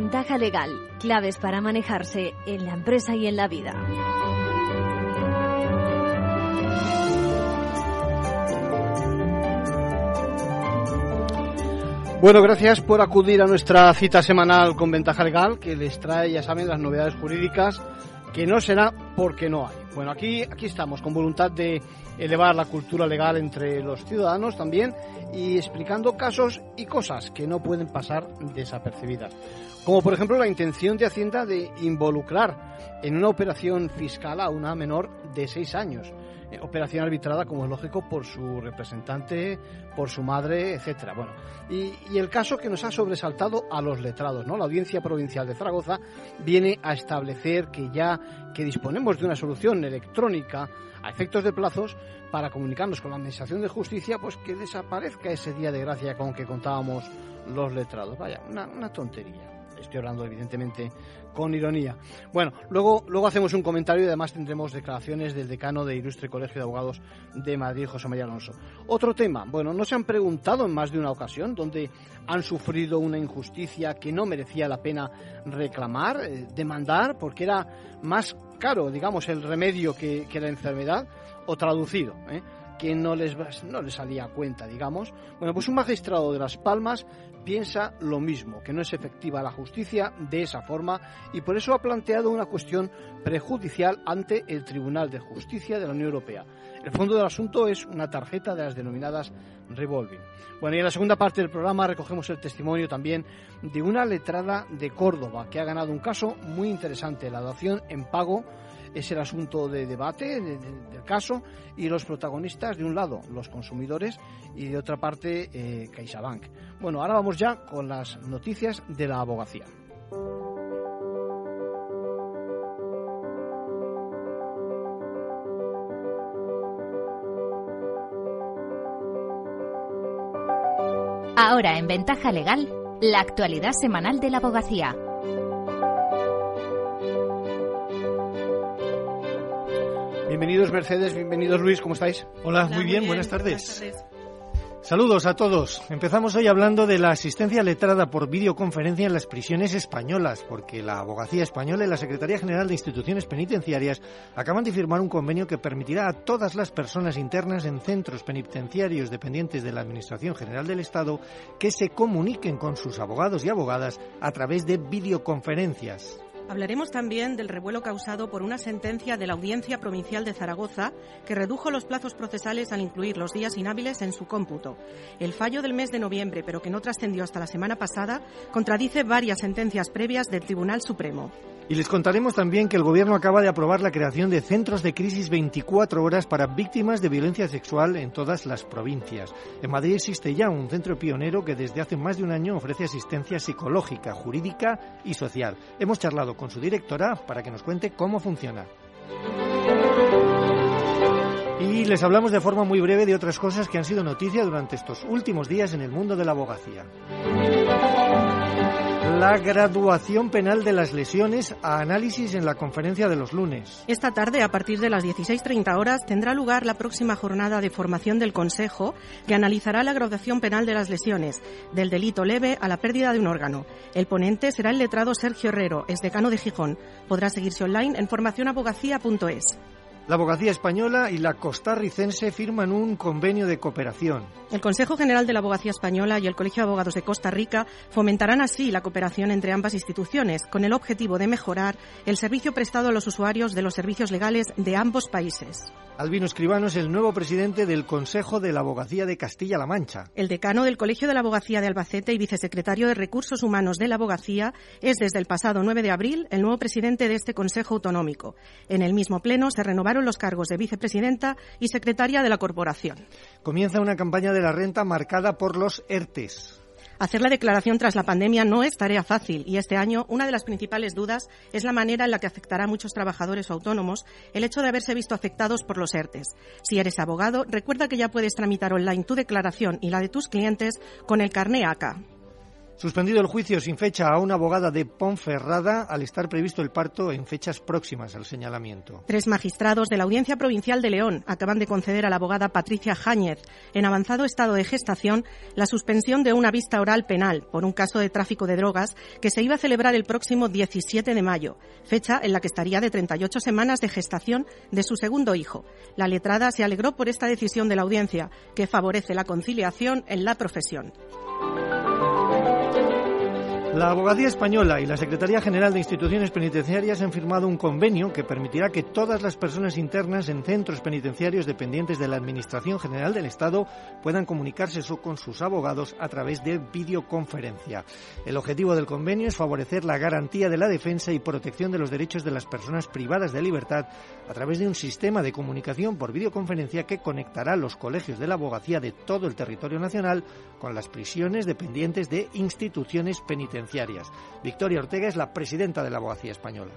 Ventaja legal, claves para manejarse en la empresa y en la vida. Bueno, gracias por acudir a nuestra cita semanal con Ventaja Legal, que les trae, ya saben, las novedades jurídicas, que no será porque no hay. Bueno, aquí, aquí estamos, con voluntad de elevar la cultura legal entre los ciudadanos también y explicando casos y cosas que no pueden pasar desapercibidas. Como por ejemplo la intención de Hacienda de involucrar en una operación fiscal a una menor de seis años. Eh, operación arbitrada, como es lógico, por su representante, por su madre, etcétera. Bueno, y, el caso que nos ha sobresaltado a los letrados, ¿no? La Audiencia Provincial de Zaragoza viene a establecer que ya que disponemos de una solución electrónica a efectos de plazos para comunicarnos con la Administración de Justicia, pues que desaparezca ese día de gracia con que contábamos los letrados. Vaya, una tontería. Estoy hablando, evidentemente, con ironía. Bueno, luego, luego hacemos un comentario y además tendremos declaraciones del decano de Ilustre Colegio de Abogados de Madrid, José María Alonso. Otro tema, bueno, ¿no se han preguntado en más de una ocasión donde han sufrido una injusticia que no merecía la pena reclamar, eh, demandar, porque era más caro, digamos, el remedio que, la enfermedad? O traducido, ¿eh? que no les, no les salía a cuenta, digamos. Bueno, pues un magistrado de Las Palmas piensa lo mismo, que no es efectiva la justicia de esa forma y por eso ha planteado una cuestión prejudicial ante el Tribunal de Justicia de la Unión Europea. El fondo del asunto es una tarjeta de las denominadas revolving. Bueno, y en la segunda parte del programa recogemos el testimonio también de una letrada de Córdoba que ha ganado un caso muy interesante, la dación en pago es el asunto de debate de, de, del caso y los protagonistas de un lado los consumidores y de otra parte eh, CaixaBank. Bueno, ahora vamos ya con las noticias de la abogacía. Ahora en Ventaja Legal, la actualidad semanal de la abogacía. Bienvenidos Mercedes, bienvenidos Luis, ¿cómo estáis? Hola, Hola muy, bien, bien, buenas tardes. buenas tardes. Saludos a todos. Empezamos hoy hablando de la asistencia letrada por videoconferencia en las prisiones españolas, porque la Abogacía Española y la Secretaría General de Instituciones Penitenciarias acaban de firmar un convenio que permitirá a todas las personas internas en centros penitenciarios dependientes de la Administración General del Estado que se comuniquen con sus abogados y abogadas a través de videoconferencias. Hablaremos también del revuelo causado por una sentencia de la Audiencia Provincial de Zaragoza que redujo los plazos procesales al incluir los días inhábiles en su cómputo. El fallo del mes de noviembre, pero que no trascendió hasta la semana pasada, contradice varias sentencias previas del Tribunal Supremo. Y les contaremos también que el Gobierno acaba de aprobar la creación de centros de crisis 24 horas para víctimas de violencia sexual en todas las provincias. En Madrid existe ya un centro pionero que desde hace más de un año ofrece asistencia psicológica, jurídica y social. Hemos charlado con su directora para que nos cuente cómo funciona. Y les hablamos de forma muy breve de otras cosas que han sido noticia durante estos últimos días en el mundo de la abogacía la graduación penal de las lesiones a análisis en la conferencia de los lunes. Esta tarde, a partir de las 16.30 horas, tendrá lugar la próxima jornada de formación del Consejo que analizará la graduación penal de las lesiones, del delito leve a la pérdida de un órgano. El ponente será el letrado Sergio Herrero, es decano de Gijón. Podrá seguirse online en formacionabogacía.es. La abogacía española y la costarricense firman un convenio de cooperación. El Consejo General de la Abogacía Española y el Colegio de Abogados de Costa Rica fomentarán así la cooperación entre ambas instituciones, con el objetivo de mejorar el servicio prestado a los usuarios de los servicios legales de ambos países. Albino Escribano es el nuevo presidente del Consejo de la Abogacía de Castilla-La Mancha. El decano del Colegio de la Abogacía de Albacete y vicesecretario de Recursos Humanos de la Abogacía es desde el pasado 9 de abril el nuevo presidente de este Consejo Autonómico. En el mismo pleno se renovaron los cargos de vicepresidenta y secretaria de la corporación. Comienza una campaña de la renta marcada por los ERTES. Hacer la declaración tras la pandemia no es tarea fácil y este año una de las principales dudas es la manera en la que afectará a muchos trabajadores o autónomos el hecho de haberse visto afectados por los ERTES. Si eres abogado, recuerda que ya puedes tramitar online tu declaración y la de tus clientes con el carné ACA. Suspendido el juicio sin fecha a una abogada de Ponferrada al estar previsto el parto en fechas próximas al señalamiento. Tres magistrados de la Audiencia Provincial de León acaban de conceder a la abogada Patricia Jáñez, en avanzado estado de gestación, la suspensión de una vista oral penal por un caso de tráfico de drogas que se iba a celebrar el próximo 17 de mayo, fecha en la que estaría de 38 semanas de gestación de su segundo hijo. La letrada se alegró por esta decisión de la audiencia, que favorece la conciliación en la profesión. La Abogacía Española y la Secretaría General de Instituciones Penitenciarias han firmado un convenio que permitirá que todas las personas internas en centros penitenciarios dependientes de la Administración General del Estado puedan comunicarse con sus abogados a través de videoconferencia. El objetivo del convenio es favorecer la garantía de la defensa y protección de los derechos de las personas privadas de libertad a través de un sistema de comunicación por videoconferencia que conectará los colegios de la abogacía de todo el territorio nacional con las prisiones dependientes de instituciones penitenciarias Victoria Ortega es la presidenta de la Abogacía Española.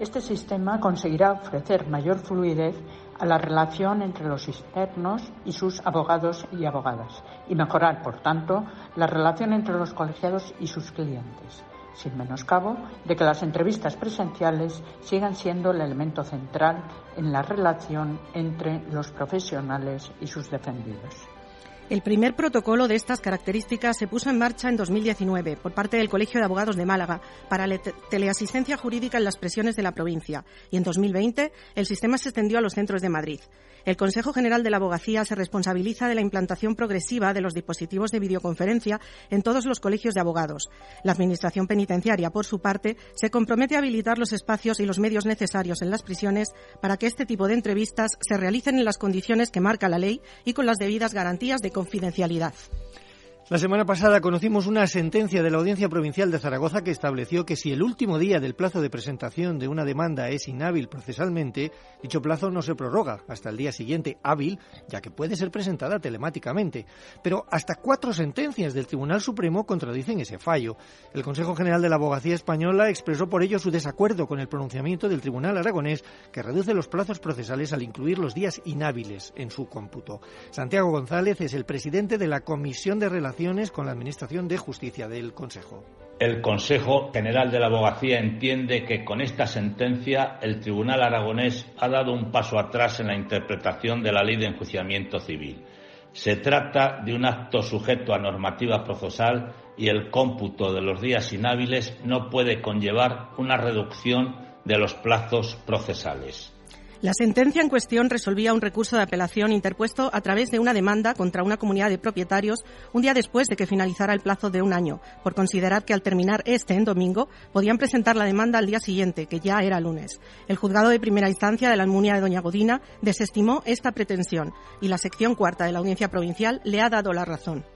Este sistema conseguirá ofrecer mayor fluidez a la relación entre los externos y sus abogados y abogadas y mejorar, por tanto, la relación entre los colegiados y sus clientes, sin menoscabo de que las entrevistas presenciales sigan siendo el elemento central en la relación entre los profesionales y sus defendidos. El primer protocolo de estas características se puso en marcha en 2019 por parte del Colegio de Abogados de Málaga para la teleasistencia jurídica en las presiones de la provincia y en 2020 el sistema se extendió a los centros de Madrid. El Consejo General de la Abogacía se responsabiliza de la implantación progresiva de los dispositivos de videoconferencia en todos los colegios de abogados. La Administración Penitenciaria, por su parte, se compromete a habilitar los espacios y los medios necesarios en las prisiones para que este tipo de entrevistas se realicen en las condiciones que marca la ley y con las debidas garantías de confidencialidad. La semana pasada conocimos una sentencia de la Audiencia Provincial de Zaragoza que estableció que si el último día del plazo de presentación de una demanda es inhábil procesalmente, dicho plazo no se prorroga hasta el día siguiente hábil, ya que puede ser presentada telemáticamente. Pero hasta cuatro sentencias del Tribunal Supremo contradicen ese fallo. El Consejo General de la Abogacía Española expresó por ello su desacuerdo con el pronunciamiento del Tribunal Aragonés que reduce los plazos procesales al incluir los días inhábiles en su cómputo. Santiago González es el presidente de la Comisión de Relaciones con la Administración de Justicia del Consejo. El Consejo General de la Abogacía entiende que con esta sentencia el Tribunal aragonés ha dado un paso atrás en la interpretación de la Ley de Enjuiciamiento Civil. Se trata de un acto sujeto a normativa procesal y el cómputo de los días inhábiles no puede conllevar una reducción de los plazos procesales. La sentencia en cuestión resolvía un recurso de apelación interpuesto a través de una demanda contra una comunidad de propietarios un día después de que finalizara el plazo de un año, por considerar que al terminar este en domingo podían presentar la demanda al día siguiente, que ya era lunes. El juzgado de primera instancia de la Almunia de Doña Godina desestimó esta pretensión y la sección cuarta de la Audiencia Provincial le ha dado la razón.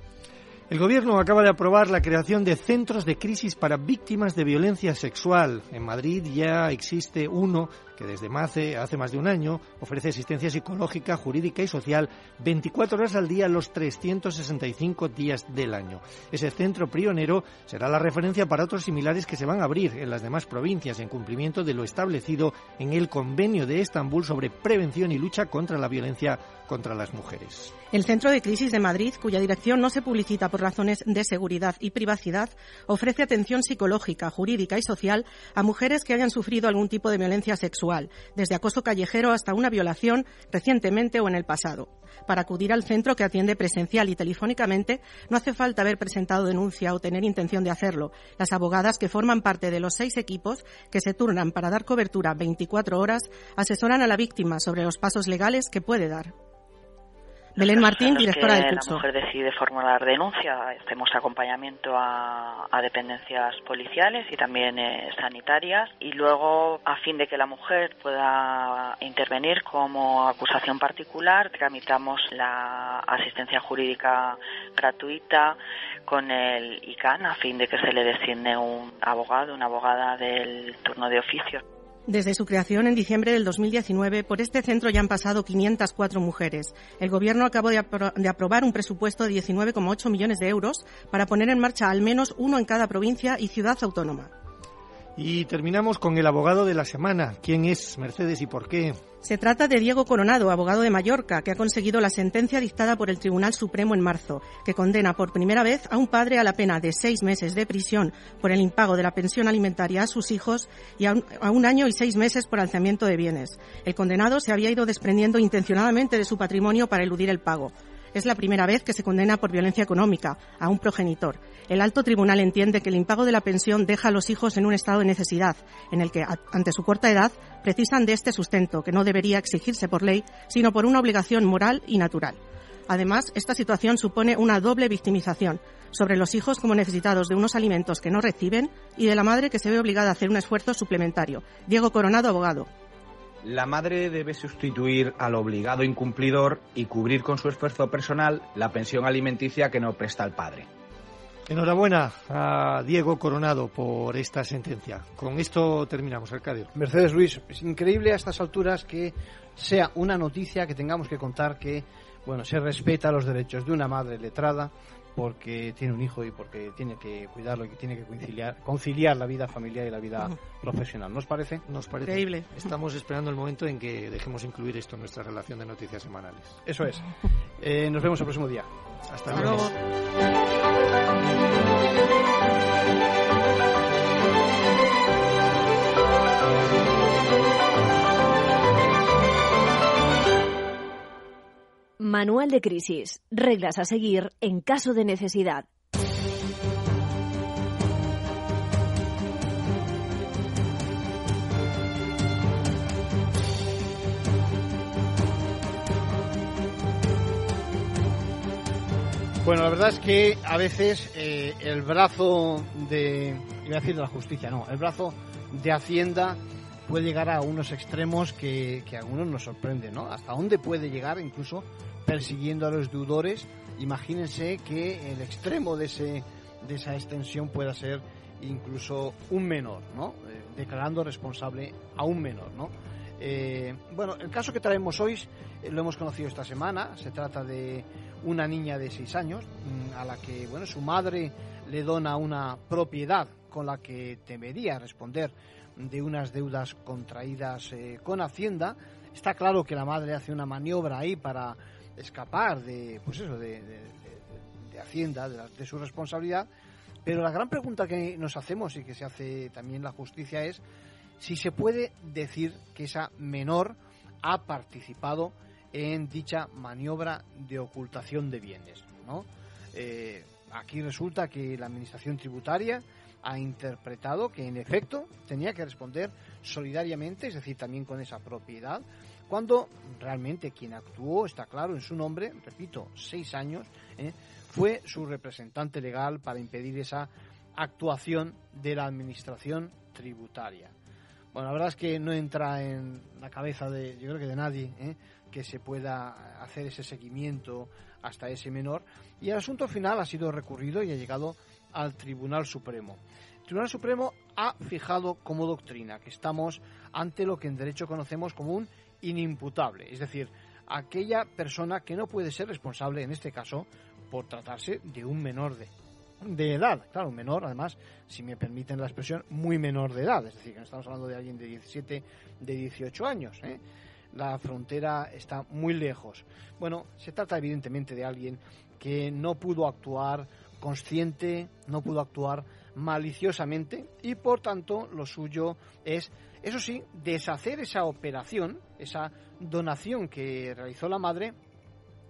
El Gobierno acaba de aprobar la creación de centros de crisis para víctimas de violencia sexual. En Madrid ya existe uno que desde hace, hace más de un año ofrece asistencia psicológica, jurídica y social 24 horas al día los 365 días del año. Ese centro pionero será la referencia para otros similares que se van a abrir en las demás provincias en cumplimiento de lo establecido en el Convenio de Estambul sobre prevención y lucha contra la violencia contra las mujeres. El Centro de Crisis de Madrid, cuya dirección no se publicita por razones de seguridad y privacidad, ofrece atención psicológica, jurídica y social a mujeres que hayan sufrido algún tipo de violencia sexual desde acoso callejero hasta una violación recientemente o en el pasado. Para acudir al centro que atiende presencial y telefónicamente no hace falta haber presentado denuncia o tener intención de hacerlo. Las abogadas que forman parte de los seis equipos que se turnan para dar cobertura 24 horas asesoran a la víctima sobre los pasos legales que puede dar. Belén Martín, directora del curso. La mujer decide formular denuncia, hacemos acompañamiento a, dependencias policiales y también eh, sanitarias y luego, a fin de que la mujer pueda intervenir como acusación particular, tramitamos la asistencia jurídica gratuita con el ICANN a fin de que se le designe un abogado, una abogada del turno de oficio. Desde su creación en diciembre del 2019, por este centro ya han pasado 504 mujeres. El Gobierno acabó de, aprobar un presupuesto de 19,8 millones de euros para poner en marcha al menos uno en cada provincia y ciudad autónoma. Y terminamos con el abogado de la semana. ¿Quién es Mercedes y por qué? Se trata de Diego Coronado, abogado de Mallorca, que ha conseguido la sentencia dictada por el Tribunal Supremo en marzo, que condena por primera vez a un padre a la pena de seis meses de prisión por el impago de la pensión alimentaria a sus hijos y a un, a un año y seis meses por alzamiento de bienes. El condenado se había ido desprendiendo intencionadamente de su patrimonio para eludir el pago. Es la primera vez que se condena por violencia económica a un progenitor. El alto tribunal entiende que el impago de la pensión deja a los hijos en un estado de necesidad, en el que, ante su corta edad, precisan de este sustento, que no debería exigirse por ley, sino por una obligación moral y natural. Además, esta situación supone una doble victimización sobre los hijos como necesitados de unos alimentos que no reciben y de la madre que se ve obligada a hacer un esfuerzo suplementario. Diego Coronado, abogado. La madre debe sustituir al obligado incumplidor y cubrir con su esfuerzo personal la pensión alimenticia que no presta el padre. Enhorabuena a Diego Coronado por esta sentencia. Con esto terminamos, Arcadio. Mercedes Luis, es increíble a estas alturas que sea una noticia que tengamos que contar que, bueno, se respeta los derechos de una madre letrada porque tiene un hijo y porque tiene que cuidarlo y que tiene que conciliar, conciliar la vida familiar y la vida profesional. ¿Nos parece? Nos parece. Increíble. Estamos esperando el momento en que dejemos incluir esto en nuestra relación de noticias semanales. Eso es. Eh, nos vemos el próximo día. Hasta, Hasta luego. Manual de crisis. Reglas a seguir en caso de necesidad. Bueno, la verdad es que a veces eh, el brazo de, iba a decir de la justicia, no, el brazo de Hacienda puede llegar a unos extremos que, que a algunos nos sorprenden, ¿no? Hasta dónde puede llegar incluso persiguiendo a los deudores. Imagínense que el extremo de, ese, de esa extensión pueda ser incluso un menor, ¿no? Eh, declarando responsable a un menor, ¿no? Eh, bueno, el caso que traemos hoy eh, lo hemos conocido esta semana. Se trata de una niña de 6 años mm, a la que, bueno, su madre le dona una propiedad con la que debería responder de unas deudas contraídas eh, con Hacienda. Está claro que la madre hace una maniobra ahí para escapar de, pues eso, de, de- Hacienda, de, de su responsabilidad. Pero la gran pregunta que nos hacemos y que se hace también la justicia es si se puede decir que esa menor ha participado en dicha maniobra de ocultación de bienes. ¿no? Eh, aquí resulta que la Administración Tributaria ha interpretado que en efecto tenía que responder solidariamente, es decir, también con esa propiedad, cuando realmente quien actuó, está claro, en su nombre, repito, seis años, ¿eh? fue su representante legal para impedir esa actuación de la Administración Tributaria. Bueno, la verdad es que no entra en la cabeza de, yo creo que de nadie, ¿eh? que se pueda hacer ese seguimiento hasta ese menor. Y el asunto final ha sido recurrido y ha llegado al Tribunal Supremo. El Tribunal Supremo ha fijado como doctrina que estamos ante lo que en derecho conocemos como un inimputable, es decir, aquella persona que no puede ser responsable, en este caso, por tratarse de un menor de, edad. Claro, un menor, además, si me permiten la expresión, muy menor de edad. Es decir, que no estamos hablando de alguien de 17, de 18 años. ¿eh? La frontera está muy lejos. Bueno, se trata evidentemente de alguien que no pudo actuar consciente, no pudo actuar maliciosamente y por tanto lo suyo es, eso sí, deshacer esa operación, esa donación que realizó la madre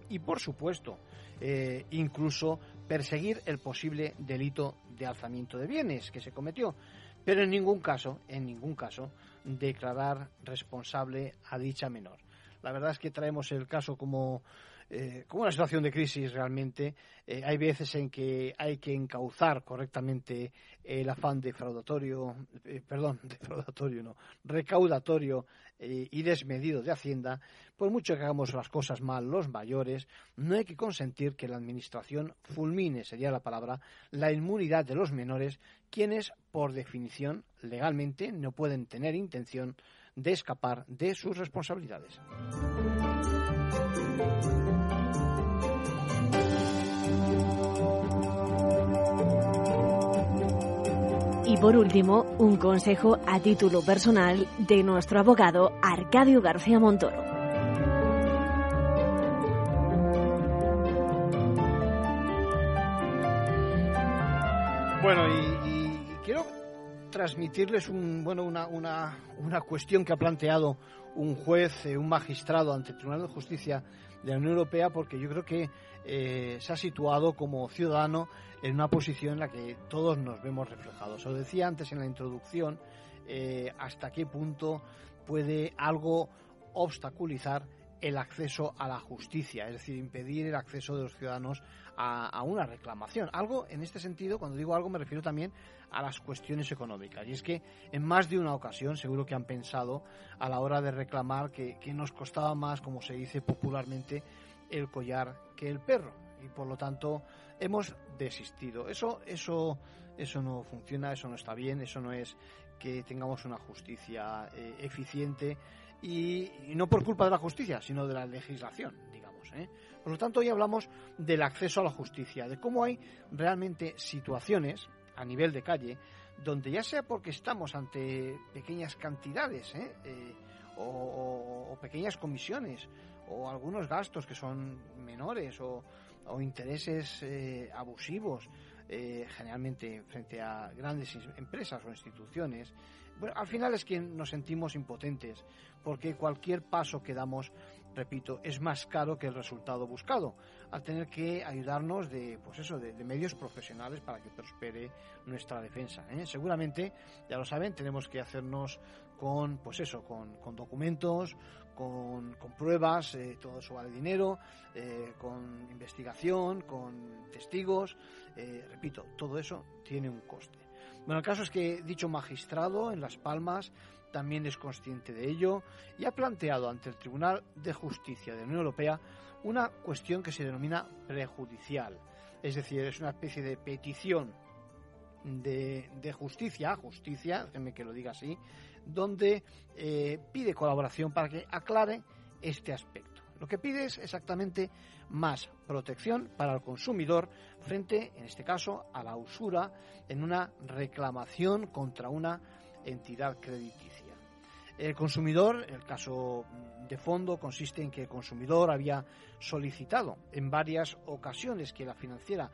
y por supuesto eh, incluso perseguir el posible delito de alzamiento de bienes que se cometió, pero en ningún caso, en ningún caso, declarar responsable a dicha menor. La verdad es que traemos el caso como, eh, como una situación de crisis realmente. Eh, hay veces en que hay que encauzar correctamente el afán defraudatorio, eh, perdón, defraudatorio no, recaudatorio eh, y desmedido de Hacienda. Por mucho que hagamos las cosas mal los mayores, no hay que consentir que la Administración fulmine, sería la palabra, la inmunidad de los menores, quienes, por definición, legalmente no pueden tener intención de escapar de sus responsabilidades. Por último, un consejo a título personal de nuestro abogado Arcadio García Montoro. Bueno, y, quiero transmitirles un, bueno, una, una, una, cuestión que ha planteado un juez, eh, un magistrado ante el Tribunal de Justicia de la Unión Europea, porque yo creo que eh, se ha situado como ciudadano en una posición en la que todos nos vemos reflejados. Os decía antes en la introducción eh, hasta qué punto puede algo obstaculizar el acceso a la justicia, es decir, impedir el acceso de los ciudadanos a, una reclamación. Algo, en este sentido, cuando digo algo me refiero también a las cuestiones económicas. Y es que en más de una ocasión seguro que han pensado a la hora de reclamar que, que nos costaba más, como se dice popularmente, el collar que el perro. Y por lo tanto hemos desistido. Eso, eso, eso no funciona, eso no está bien, eso no es que tengamos una justicia eh, eficiente y, no por culpa de la justicia, sino de la legislación, digamos. ¿eh? Por lo tanto, hoy hablamos del acceso a la justicia, de cómo hay realmente situaciones a nivel de calle donde ya sea porque estamos ante pequeñas cantidades ¿eh? Eh, o, pequeñas comisiones o algunos gastos que son menores o, intereses abusivos generalmente frente a grandes empresas o instituciones bueno, al final es que nos sentimos impotentes, porque cualquier paso que damos, repito, es más caro que el resultado buscado, al tener que ayudarnos de, pues eso, de, medios profesionales para que prospere nuestra defensa. ¿eh? Seguramente, ya lo saben, tenemos que hacernos con, pues eso, con, documentos, con, pruebas, eh, todo eso vale dinero, eh, con investigación, con testigos, repito, todo eso tiene un coste. Bueno, el caso es que dicho magistrado en Las Palmas también es consciente de ello y ha planteado ante el Tribunal de Justicia de la Unión Europea una cuestión que se denomina prejudicial. Es decir, es una especie de petición de, justicia, justicia, déjenme que lo diga así, donde eh, pide colaboración para que aclare este aspecto. Lo que pide es exactamente más protección para el consumidor frente, en este caso, a la usura en una reclamación contra una entidad crediticia. El consumidor, el caso de fondo consiste en que el consumidor había solicitado en varias ocasiones que la financiera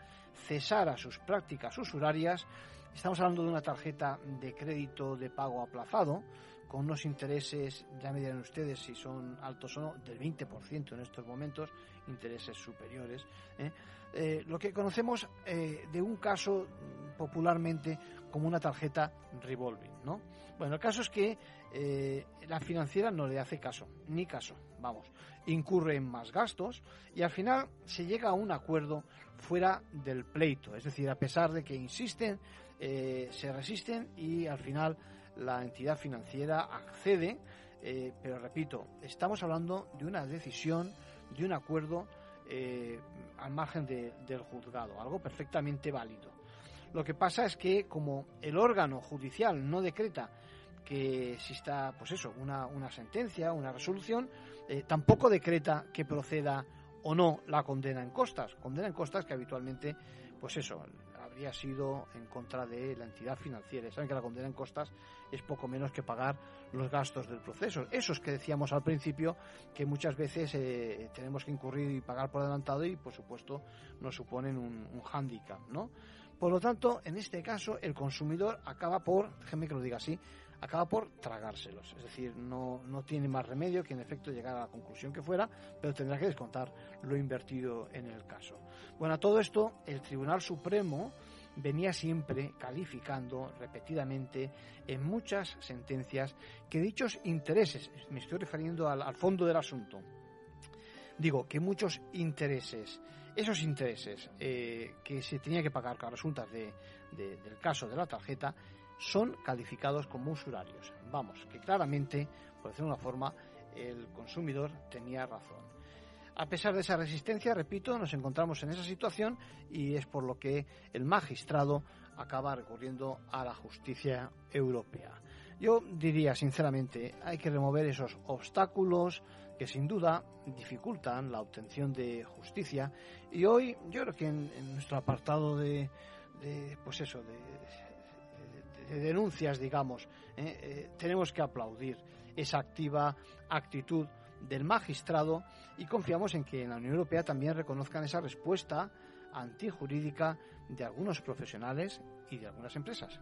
cesara sus prácticas usurarias. Estamos hablando de una tarjeta de crédito de pago aplazado, con unos intereses, ya me dirán ustedes si son altos o no, del 20% en estos momentos, intereses superiores. ¿eh? Eh, lo que conocemos eh, de un caso popularmente como una tarjeta revolving, ¿no? Bueno, el caso es que la financiera no le hace caso, ni caso, vamos, incurre en más gastos y al final se llega a un acuerdo fuera del pleito, es decir, a pesar de que insisten, se resisten y al final la entidad financiera accede, eh, pero repito, estamos hablando de una decisión, de un acuerdo eh, al margen del juzgado, algo perfectamente válido. Lo que pasa es que como el órgano judicial no decreta que exista, pues eso, una, una sentencia, una resolución, eh, tampoco decreta que proceda o no la condena en costas. Condena en costas que habitualmente, pues eso, habría sido en contra de la entidad financiera. Saben que la condena en costas es poco menos que pagar los gastos del proceso. Esos que decíamos al principio que muchas veces eh, tenemos que incurrir y pagar por adelantado y, por supuesto, nos suponen un, un hándicap, ¿no? Por lo tanto, en este caso, el consumidor acaba por, déjenme que lo diga así, acaba por tragárselos. Es decir, no, no tiene más remedio que en efecto llegar a la conclusión que fuera, pero tendrá que descontar lo invertido en el caso. Bueno, a todo esto, el Tribunal Supremo venía siempre calificando repetidamente en muchas sentencias que dichos intereses, me estoy refiriendo al, fondo del asunto, digo que muchos intereses, esos intereses eh, que se tenía que pagar con resultas de, del caso de la tarjeta, son calificados como usurarios. Vamos, que claramente, por decirlo de una forma, el consumidor tenía razón. A pesar de esa resistencia, repito, nos encontramos en esa situación y es por lo que el magistrado acaba recurriendo a la justicia europea. Yo diría, sinceramente, hay que remover esos obstáculos que sin duda dificultan la obtención de justicia y hoy yo creo que en, nuestro apartado de, pues eso, de, denuncias, digamos. tenemos que aplaudir esa activa actitud del magistrado y confiamos en que en la Unión Europea también reconozcan esa respuesta antijurídica de algunos profesionales y de algunas empresas.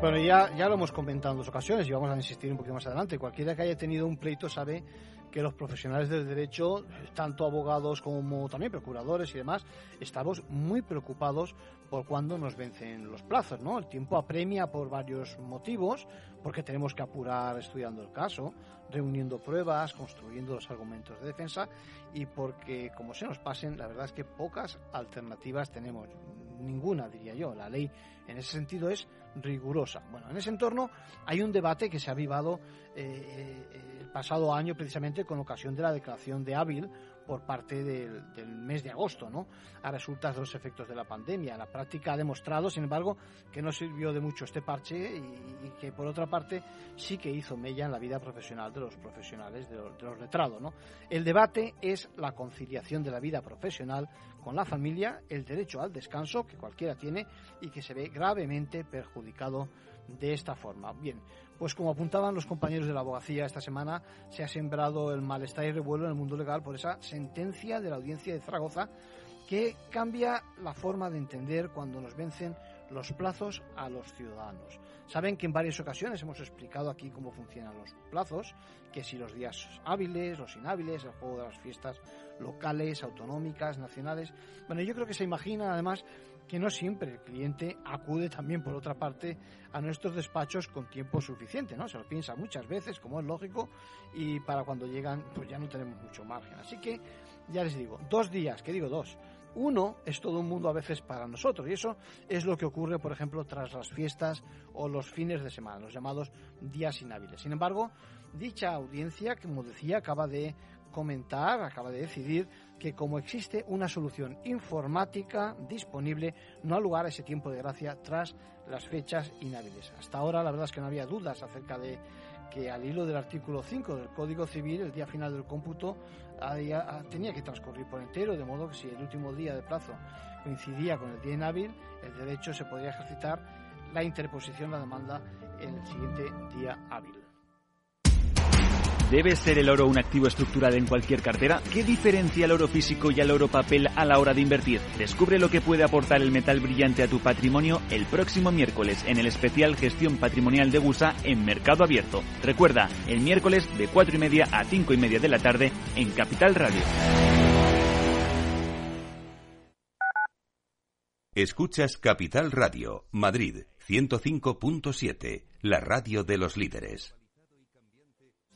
Bueno, ya, ya lo hemos comentado en dos ocasiones y vamos a insistir un poquito más adelante. Cualquiera que haya tenido un pleito sabe que los profesionales del derecho, tanto abogados como también procuradores y demás, estamos muy preocupados por cuando nos vencen los plazos, ¿no? El tiempo apremia por varios motivos, porque tenemos que apurar estudiando el caso, reuniendo pruebas, construyendo los argumentos de defensa y porque, como se nos pasen, la verdad es que pocas alternativas tenemos, ninguna diría yo. La ley en ese sentido es rigurosa. Bueno, en ese entorno hay un debate que se ha avivado eh, eh, el pasado año precisamente con ocasión de la declaración de Ávil por parte del, mes de agosto, ¿no? A resultas de los efectos de la pandemia. La práctica ha demostrado, sin embargo, que no sirvió de mucho este parche y, que, por otra parte, sí que hizo mella en la vida profesional de los profesionales, de los, de los letrados, ¿no? El debate es la conciliación de la vida profesional con la familia, el derecho al descanso que cualquiera tiene y que se ve gravemente perjudicado de esta forma. Bien, pues como apuntaban los compañeros de la abogacía esta semana, se ha sembrado el malestar y revuelo en el mundo legal por esa sentencia de la audiencia de Zaragoza que cambia la forma de entender cuando nos vencen los plazos a los ciudadanos. Saben que en varias ocasiones hemos explicado aquí cómo funcionan los plazos, que si los días hábiles, los inhábiles, el juego de las fiestas locales, autonómicas, nacionales. Bueno, yo creo que se imagina además que no siempre el cliente acude también, por otra parte, a nuestros despachos con tiempo suficiente, ¿no? Se lo piensa muchas veces, como es lógico, y para cuando llegan, pues ya no tenemos mucho margen. Así que, ya les digo, dos días, que digo dos, uno es todo un mundo a veces para nosotros y eso es lo que ocurre, por ejemplo, tras las fiestas o los fines de semana, los llamados días inhábiles. Sin embargo, dicha audiencia, como decía, acaba de comentar, acaba de decidir que como existe una solución informática disponible, no ha lugar a ese tiempo de gracia tras las fechas inhábiles. Hasta ahora la verdad es que no había dudas acerca de que al hilo del artículo 5 del Código Civil, el día final del cómputo tenía que transcurrir por entero, de modo que si el último día de plazo coincidía con el día inhábil, el derecho se podría ejercitar la interposición, la demanda en el siguiente día hábil. ¿Debe ser el oro un activo estructural en cualquier cartera? ¿Qué diferencia el oro físico y el oro papel a la hora de invertir? Descubre lo que puede aportar el metal brillante a tu patrimonio el próximo miércoles en el especial Gestión Patrimonial de Gusa en Mercado Abierto. Recuerda, el miércoles de 4 y media a 5 y media de la tarde en Capital Radio. Escuchas Capital Radio, Madrid 105.7, la radio de los líderes.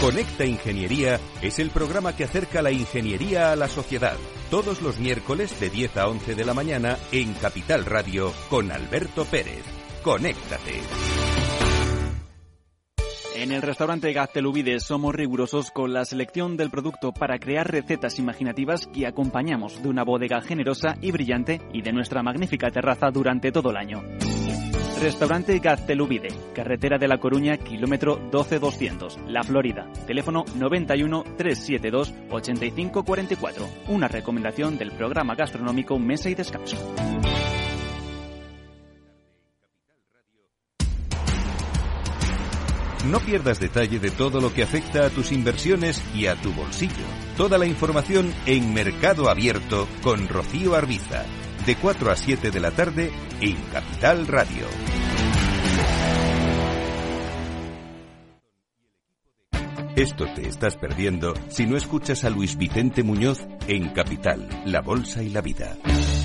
Conecta Ingeniería es el programa que acerca la ingeniería a la sociedad. Todos los miércoles de 10 a 11 de la mañana en Capital Radio con Alberto Pérez. Conéctate. En el restaurante Gaztelubides somos rigurosos con la selección del producto para crear recetas imaginativas que acompañamos de una bodega generosa y brillante y de nuestra magnífica terraza durante todo el año. Restaurante Gaztelubide, carretera de La Coruña, kilómetro 12200, La Florida. Teléfono 91 372 8544. Una recomendación del programa gastronómico Mesa y Descanso. No pierdas detalle de todo lo que afecta a tus inversiones y a tu bolsillo. Toda la información en Mercado Abierto con Rocío Arbiza de 4 a 7 de la tarde en Capital Radio. Esto te estás perdiendo si no escuchas a Luis Vicente Muñoz en Capital, La Bolsa y la Vida.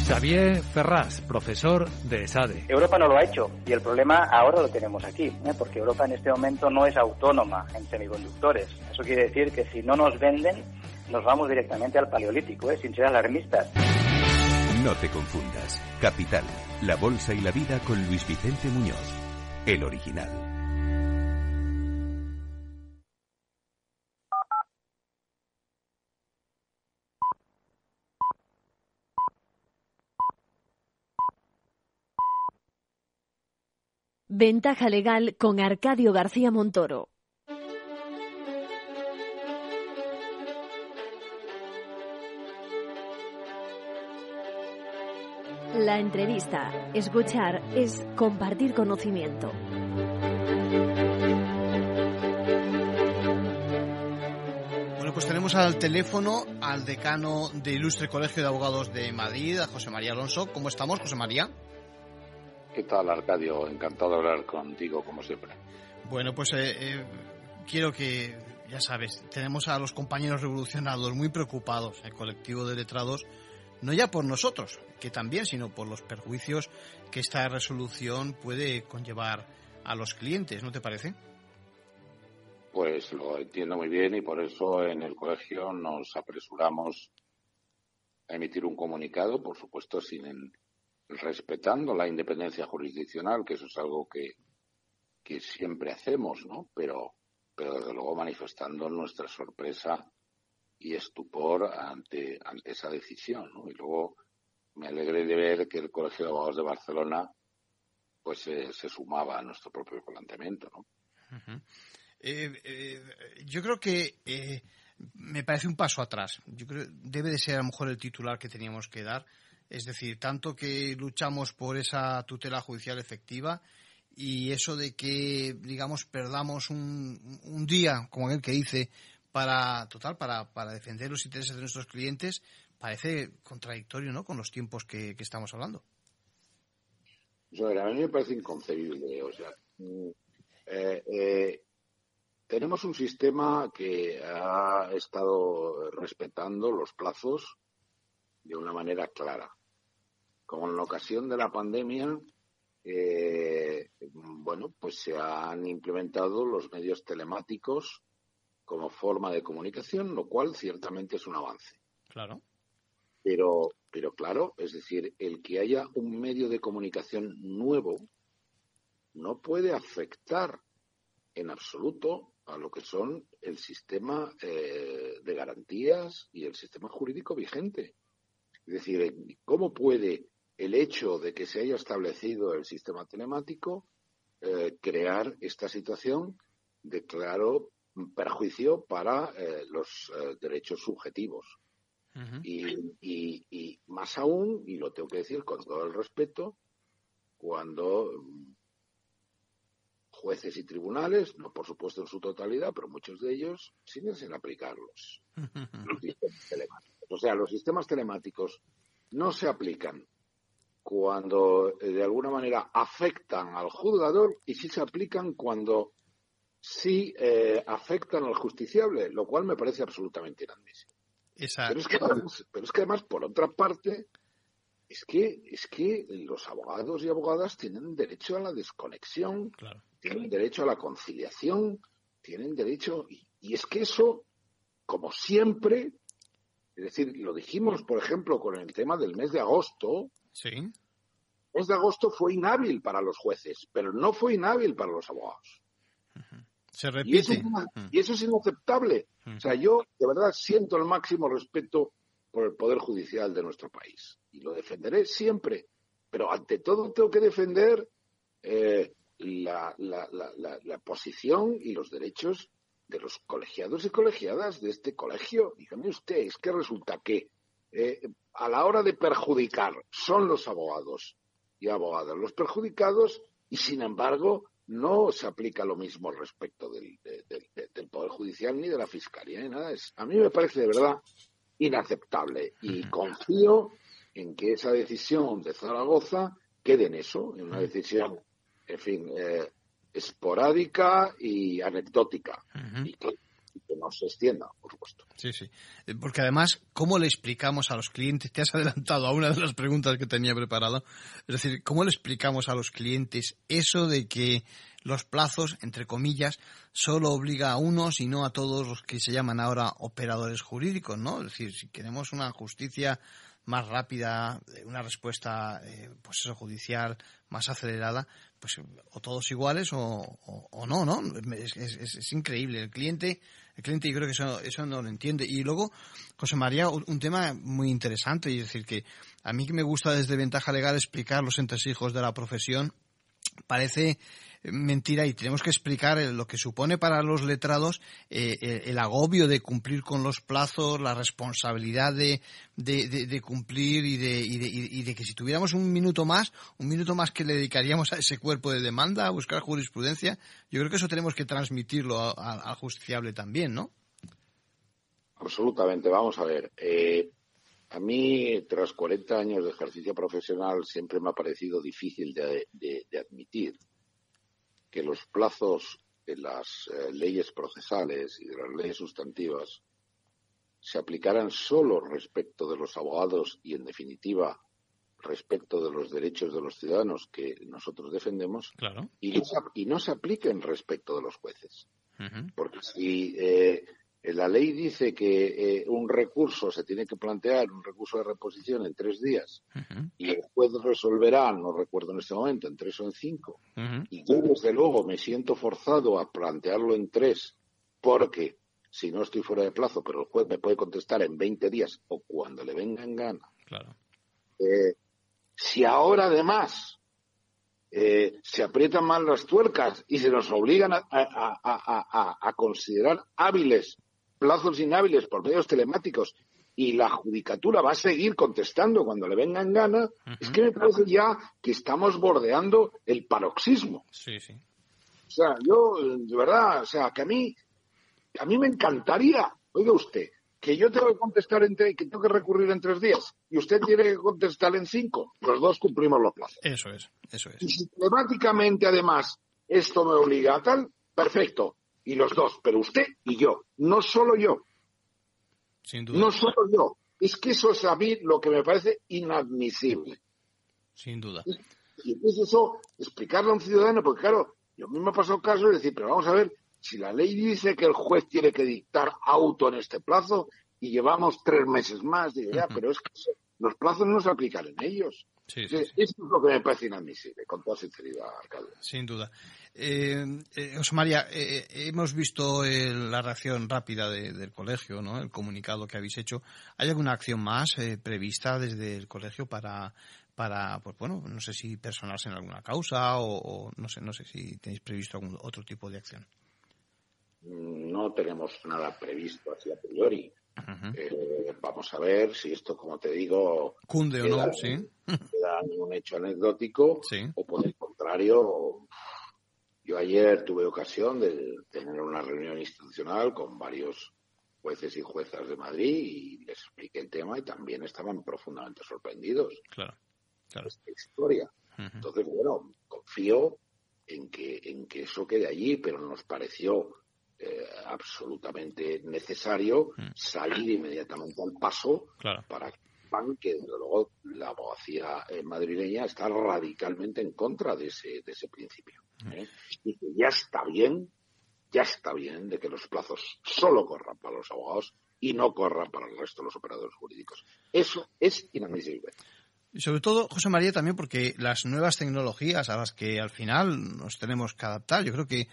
Xavier Ferraz, profesor de ESADE. Europa no lo ha hecho y el problema ahora lo tenemos aquí, ¿eh? porque Europa en este momento no es autónoma en semiconductores. Eso quiere decir que si no nos venden, nos vamos directamente al paleolítico, ¿eh? sin ser alarmistas. No te confundas. Capital, la bolsa y la vida con Luis Vicente Muñoz, el original. Ventaja legal con Arcadio García Montoro. La entrevista, escuchar, es compartir conocimiento. Bueno, pues tenemos al teléfono al decano del Ilustre Colegio de Abogados de Madrid, a José María Alonso. ¿Cómo estamos, José María? ¿Qué tal, Arcadio? Encantado de hablar contigo, como siempre. Bueno, pues eh, eh, quiero que, ya sabes, tenemos a los compañeros revolucionados muy preocupados, el colectivo de letrados, no ya por nosotros, que también, sino por los perjuicios que esta resolución puede conllevar a los clientes, ¿no te parece? Pues lo entiendo muy bien y por eso en el colegio nos apresuramos a emitir un comunicado, por supuesto, sin respetando la independencia jurisdiccional, que eso es algo que, que siempre hacemos, ¿no? Pero, pero desde luego manifestando nuestra sorpresa y estupor ante, ante esa decisión, ¿no? Y luego me alegré de ver que el Colegio de Abogados de Barcelona pues se sumaba a nuestro propio planteamiento, ¿no? eh, eh, yo creo que eh, me parece un paso atrás. Yo creo debe de ser a lo mejor el titular que teníamos que dar. Es decir, tanto que luchamos por esa tutela judicial efectiva y eso de que, digamos, perdamos un, día, como el que hice, para, total, para, para defender los intereses de nuestros clientes, parece contradictorio, ¿no?, con los tiempos que, que estamos hablando. a mí me parece inconcebible. O sea, mm, eh, eh, tenemos un sistema que ha estado respetando los plazos de una manera clara. Como en la ocasión de la pandemia, eh, bueno, pues se han implementado los medios telemáticos como forma de comunicación, lo cual ciertamente es un avance. Claro. Pero, pero claro, es decir, el que haya un medio de comunicación nuevo no puede afectar en absoluto a lo que son el sistema eh, de garantías y el sistema jurídico vigente. Es decir, ¿cómo puede el hecho de que se haya establecido el sistema telemático eh, crear esta situación de claro perjuicio para eh, los derechos subjetivos? Y, más aún, y lo tengo que decir con todo el respeto, cuando mm, jueces y tribunales, no por supuesto en su totalidad, pero muchos de ellos siguen sin aplicarlos. los sistemas telemáticos. O sea, los sistemas telemáticos no se aplican cuando eh, de alguna manera afectan al juzgador y sí se aplican cuando sí eh, afectan al justiciable, lo cual me parece absolutamente inadmisible. Pero es, que además, pero es que además, por otra parte, es que, es que los abogados y abogadas tienen derecho a la desconexión, tienen derecho a la conciliación, tienen derecho. Y, y, es que eso, como siempre, es decir, lo dijimos, por ejemplo, con el tema del mes de agosto. Sí. El mes de agosto fue inhábil para los jueces, pero no fue inhábil para los abogados. Se repite. Mm. Y eso, es inaceptable. O sea, yo de verdad siento el máximo respeto por el Poder Judicial de nuestro país y lo defenderé siempre. Pero ante todo tengo que defender eh, la, posición y los derechos de los colegiados y colegiadas de este colegio. Dígame usted, es que resulta que eh, a la hora de perjudicar son los abogados y abogadas los perjudicados y sin embargo no se aplica lo mismo respecto del, del, Poder Judicial ni de la Fiscalía ni nada. Es, a mí me parece de verdad inaceptable y confío en que esa decisión de Zaragoza quede en eso, en una decisión, en fin, eh, esporádica y anecdótica. Y que que no se extienda, por supuesto. Sí, sí. Eh, porque además, ¿cómo le explicamos a los clientes? Te has adelantado a una de las preguntas que tenía preparada. Es decir, ¿cómo le explicamos a los clientes eso de que los plazos, entre comillas, solo obliga a unos y no a todos los que se llaman ahora operadores jurídicos, ¿no? Es decir, si queremos una justicia más rápida, una respuesta, pues eso, judicial más acelerada, pues o todos iguales o, no, ¿no? Es, es, increíble. El cliente, el cliente yo creo que eso, eso no lo entiende. Y luego, José María, un, tema muy interesante, y es decir, que a mí que me gusta desde Ventaja Legal explicar los entresijos de la profesión, parece mentira y tenemos que explicar lo que supone para los letrados eh, eh, el agobio de cumplir con los plazos, la responsabilidad de, de, cumplir y de, y, de, que si tuviéramos un minuto más, un minuto más que le dedicaríamos a ese cuerpo de demanda, a buscar jurisprudencia, yo creo que eso tenemos que transmitirlo al justiciable también, ¿no? Absolutamente. Vamos a ver. Eh, a mí, tras 40 años de ejercicio profesional, siempre me ha parecido difícil de, admitir que los plazos de las eh, leyes procesales y de las leyes sustantivas se aplicaran solo respecto de los abogados y, en definitiva, respecto de los derechos de los ciudadanos que nosotros defendemos y, no se, apliquen respecto de los jueces. Porque si eh, la ley dice que eh, un recurso se tiene que plantear, un recurso de reposición en tres días, y el juez resolverá, no recuerdo en este momento, en tres o en cinco. Y yo, desde luego, me siento forzado a plantearlo en tres, porque si no estoy fuera de plazo, pero el juez me puede contestar en 20 días o cuando le venga en gana. Eh, si ahora además eh, se aprietan mal las tuercas y se nos obligan a, a, considerar hábiles plazos inhábiles por medios telemáticos y la judicatura va a seguir contestando cuando le venga en gana, es que me parece ya que estamos bordeando el paroxismo. Sí, sí. O sea, yo, de verdad, o sea, que a mí, a mí me encantaría, oiga usted, que yo tengo que contestar en que tengo que recurrir en tres días y usted tiene que contestar en cinco, los dos cumplimos los plazos. Eso es, eso es. Y sistemáticamente, además, esto me obliga a tal, perfecto y los dos, pero usted y yo, no solo yo. Sin duda. No solo yo. Es que eso es a mí lo que me parece inadmisible. Sin duda. Y entonces eso, explicarle a un ciudadano, porque claro, yo mismo ha pasado caso de decir, pero vamos a ver, si la ley dice que el juez tiene que dictar auto en este plazo y llevamos tres meses más, digo, ya, pero es que los plazos no se aplican en ellos. Sí, Esto es lo que me parece inadmisible, con toda sinceridad, alcalde. Sin duda. Eh, eh, María, eh, hemos visto la reacción rápida del colegio, ¿no? el comunicado que habéis hecho. ¿Hay alguna acción más prevista desde el colegio para, para, pues bueno, no sé si personarse en alguna causa o, no sé, no sé si tenéis previsto algún otro tipo de acción? No tenemos nada previsto así a priori. vamos a ver si esto, como te digo, cunde o no, sí. Un hecho anecdótico o por el contrario yo ayer tuve ocasión de tener una reunión institucional con varios jueces y juezas de Madrid y les expliqué el tema y también estaban profundamente sorprendidos. Claro, claro. Esta historia. Entonces, bueno, confío en que, en que eso quede allí, pero nos pareció eh, absolutamente necesario salir inmediatamente al paso para que que desde luego la abogacía eh, madrileña está radicalmente en contra de ese, de ese principio. ¿eh? Y que ya está bien, ya está bien de que los plazos solo corran para los abogados y no corran para el resto de los operadores jurídicos. Eso es inadmisible. Y sobre todo, José María, también porque las nuevas tecnologías a las que al final nos tenemos que adaptar, yo creo que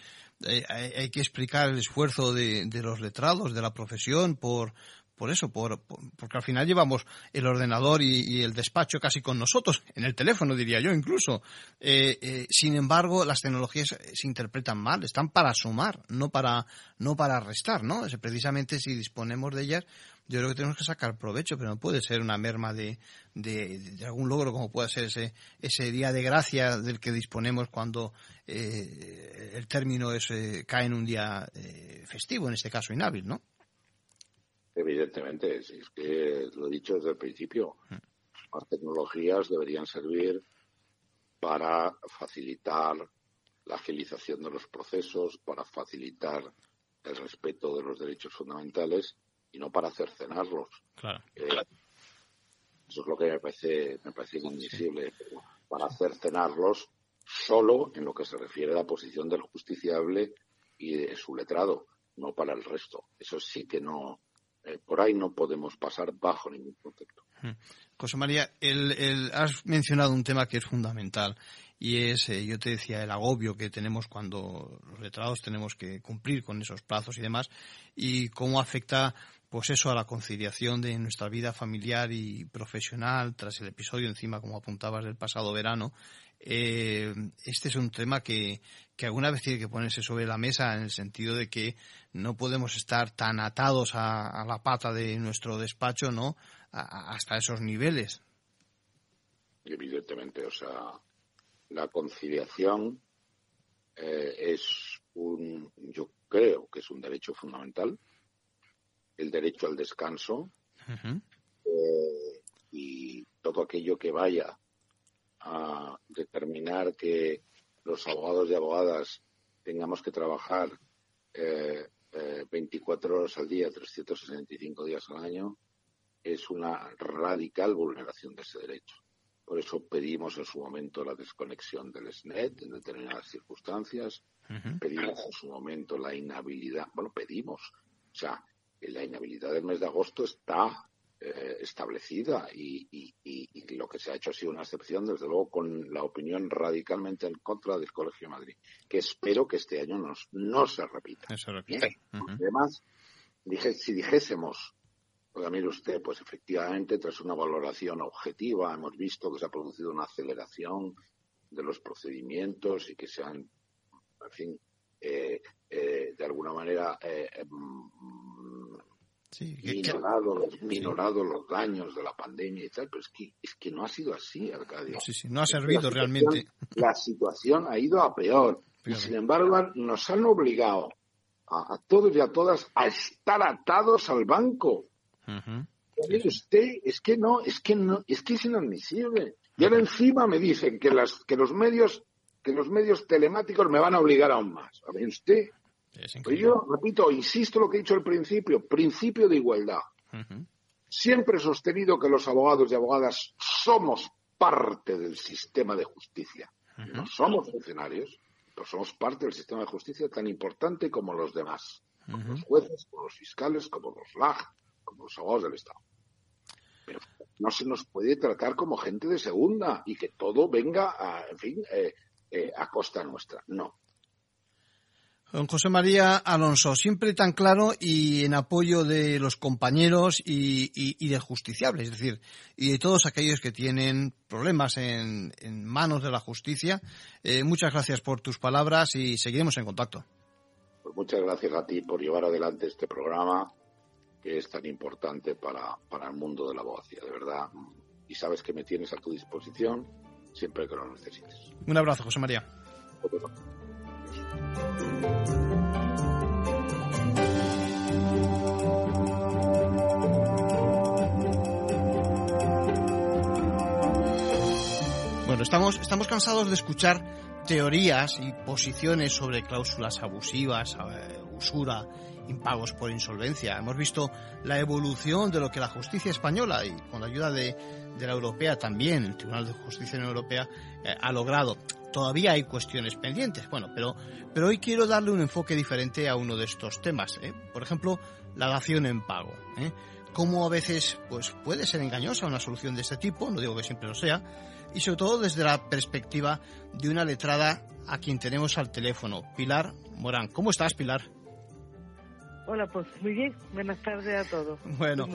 eh, hay, que explicar el esfuerzo de, de, los letrados, de la profesión, por, por eso, por, porque al final llevamos el ordenador y, el despacho casi con nosotros, en el teléfono diría yo incluso. Eh, eh, sin embargo, las tecnologías se interpretan mal, están para sumar, no para, no para restar, ¿no? precisamente si disponemos de ellas, yo creo que tenemos que sacar provecho, pero no puede ser una merma de, de, algún logro como puede ser ese, ese día de gracia del que disponemos cuando eh, el término es, cae en un día festivo, en este caso inhábil, ¿no? Evidentemente, si es que lo he dicho desde el principio, las tecnologías deberían servir para facilitar la agilización de los procesos, para facilitar el respeto de los derechos fundamentales y no para cercenarlos. Claro. Eh, eso es lo que me parece, me parece inadmisible. Para cercenarlos solo en lo que se refiere a la posición del justiciable y de su letrado, no para el resto. Eso sí que no, eh, por ahí no podemos pasar bajo ningún concepto. José María, el, has mencionado un tema que es fundamental y es, eh, yo te decía, el agobio que tenemos cuando los letrados tenemos que cumplir con esos plazos y demás y cómo afecta pues eso a la conciliación de nuestra vida familiar y profesional tras el episodio encima como apuntabas del pasado verano eh, este es un tema que, alguna vez tiene que ponerse sobre la mesa en el sentido de que no podemos estar tan atados a, la pata de nuestro despacho, ¿no? hasta esos niveles. Evidentemente, o sea, la conciliación eh, es un, yo creo que es un derecho fundamental, el derecho al descanso eh, y todo aquello que vaya a determinar que los abogados y abogadas tengamos que trabajar eh, 24 eh, horas al día, 365 días al año, es una radical vulneración de ese derecho. Por eso pedimos en su momento la desconexión del SNET en determinadas circunstancias, pedimos en su momento la inhabilidad, bueno, pedimos, o sea, la inhabilidad del mes de agosto está eh, establecida y, lo que se ha hecho ha sido una excepción, desde luego, con la opinión radicalmente en contra del Colegio de Madrid, que espero que este año no se repita. Además, dije, si dijésemos, pues mire usted, pues efectivamente, tras una valoración objetiva, hemos visto que se ha producido una aceleración de los procedimientos y que se han, en fin, eh, eh, de alguna manera Sí, minorado, los, daños de la pandemia y tal, pero es que, es que no ha sido así, Arcadio. Sí, sí, no ha servido realmente. La situación ha ido a peor. Y sin embargo, nos han obligado a, todos y a todas a estar atados al banco. usted, es que no, es que no, es que es inadmisible. Y ahora encima me dicen que las, que los medios, que los medios telemáticos me van a obligar aún más. A ver, usted, pues yo repito, insisto lo que he dicho al principio, principio de igualdad. Siempre he sostenido que los abogados y abogadas somos parte del sistema de justicia. No somos funcionarios, pero somos parte del sistema de justicia tan importante como los demás. Como los jueces, como los fiscales, como los LAG, como los abogados del Estado. Pero no se nos puede tratar como gente de segunda y que todo venga, a, en fin, eh, eh, a costa nuestra. No. Don José María Alonso, siempre tan claro y en apoyo de los compañeros y, y, del justiciable, es decir, y de todos aquellos que tienen problemas en, manos de la justicia. Eh, muchas gracias por tus palabras y seguiremos en contacto. Pues muchas gracias a ti por llevar adelante este programa que es tan importante para, para el mundo de la abogacía, de verdad. Y sabes que me tienes a tu disposición siempre que lo necesites. Un abrazo, José María. Estamos, estamos cansados de escuchar teorías y posiciones sobre cláusulas abusivas, eh, usura, impagos por insolvencia. Hemos visto la evolución de lo que la justicia española y con la ayuda de, la europea también, el Tribunal de Justicia Europea, eh, ha logrado. Todavía hay cuestiones pendientes, bueno, pero, pero hoy quiero darle un enfoque diferente a uno de estos temas. ¿eh? Por ejemplo, la dación en pago. ¿eh? Cómo a veces pues, puede ser engañosa una solución de este tipo, no digo que siempre lo sea, y sobre todo desde la perspectiva de una letrada a quien tenemos al teléfono, Pilar Morán. ¿Cómo estás, Pilar? Hola, pues muy bien. Buenas tardes a todos. Bueno,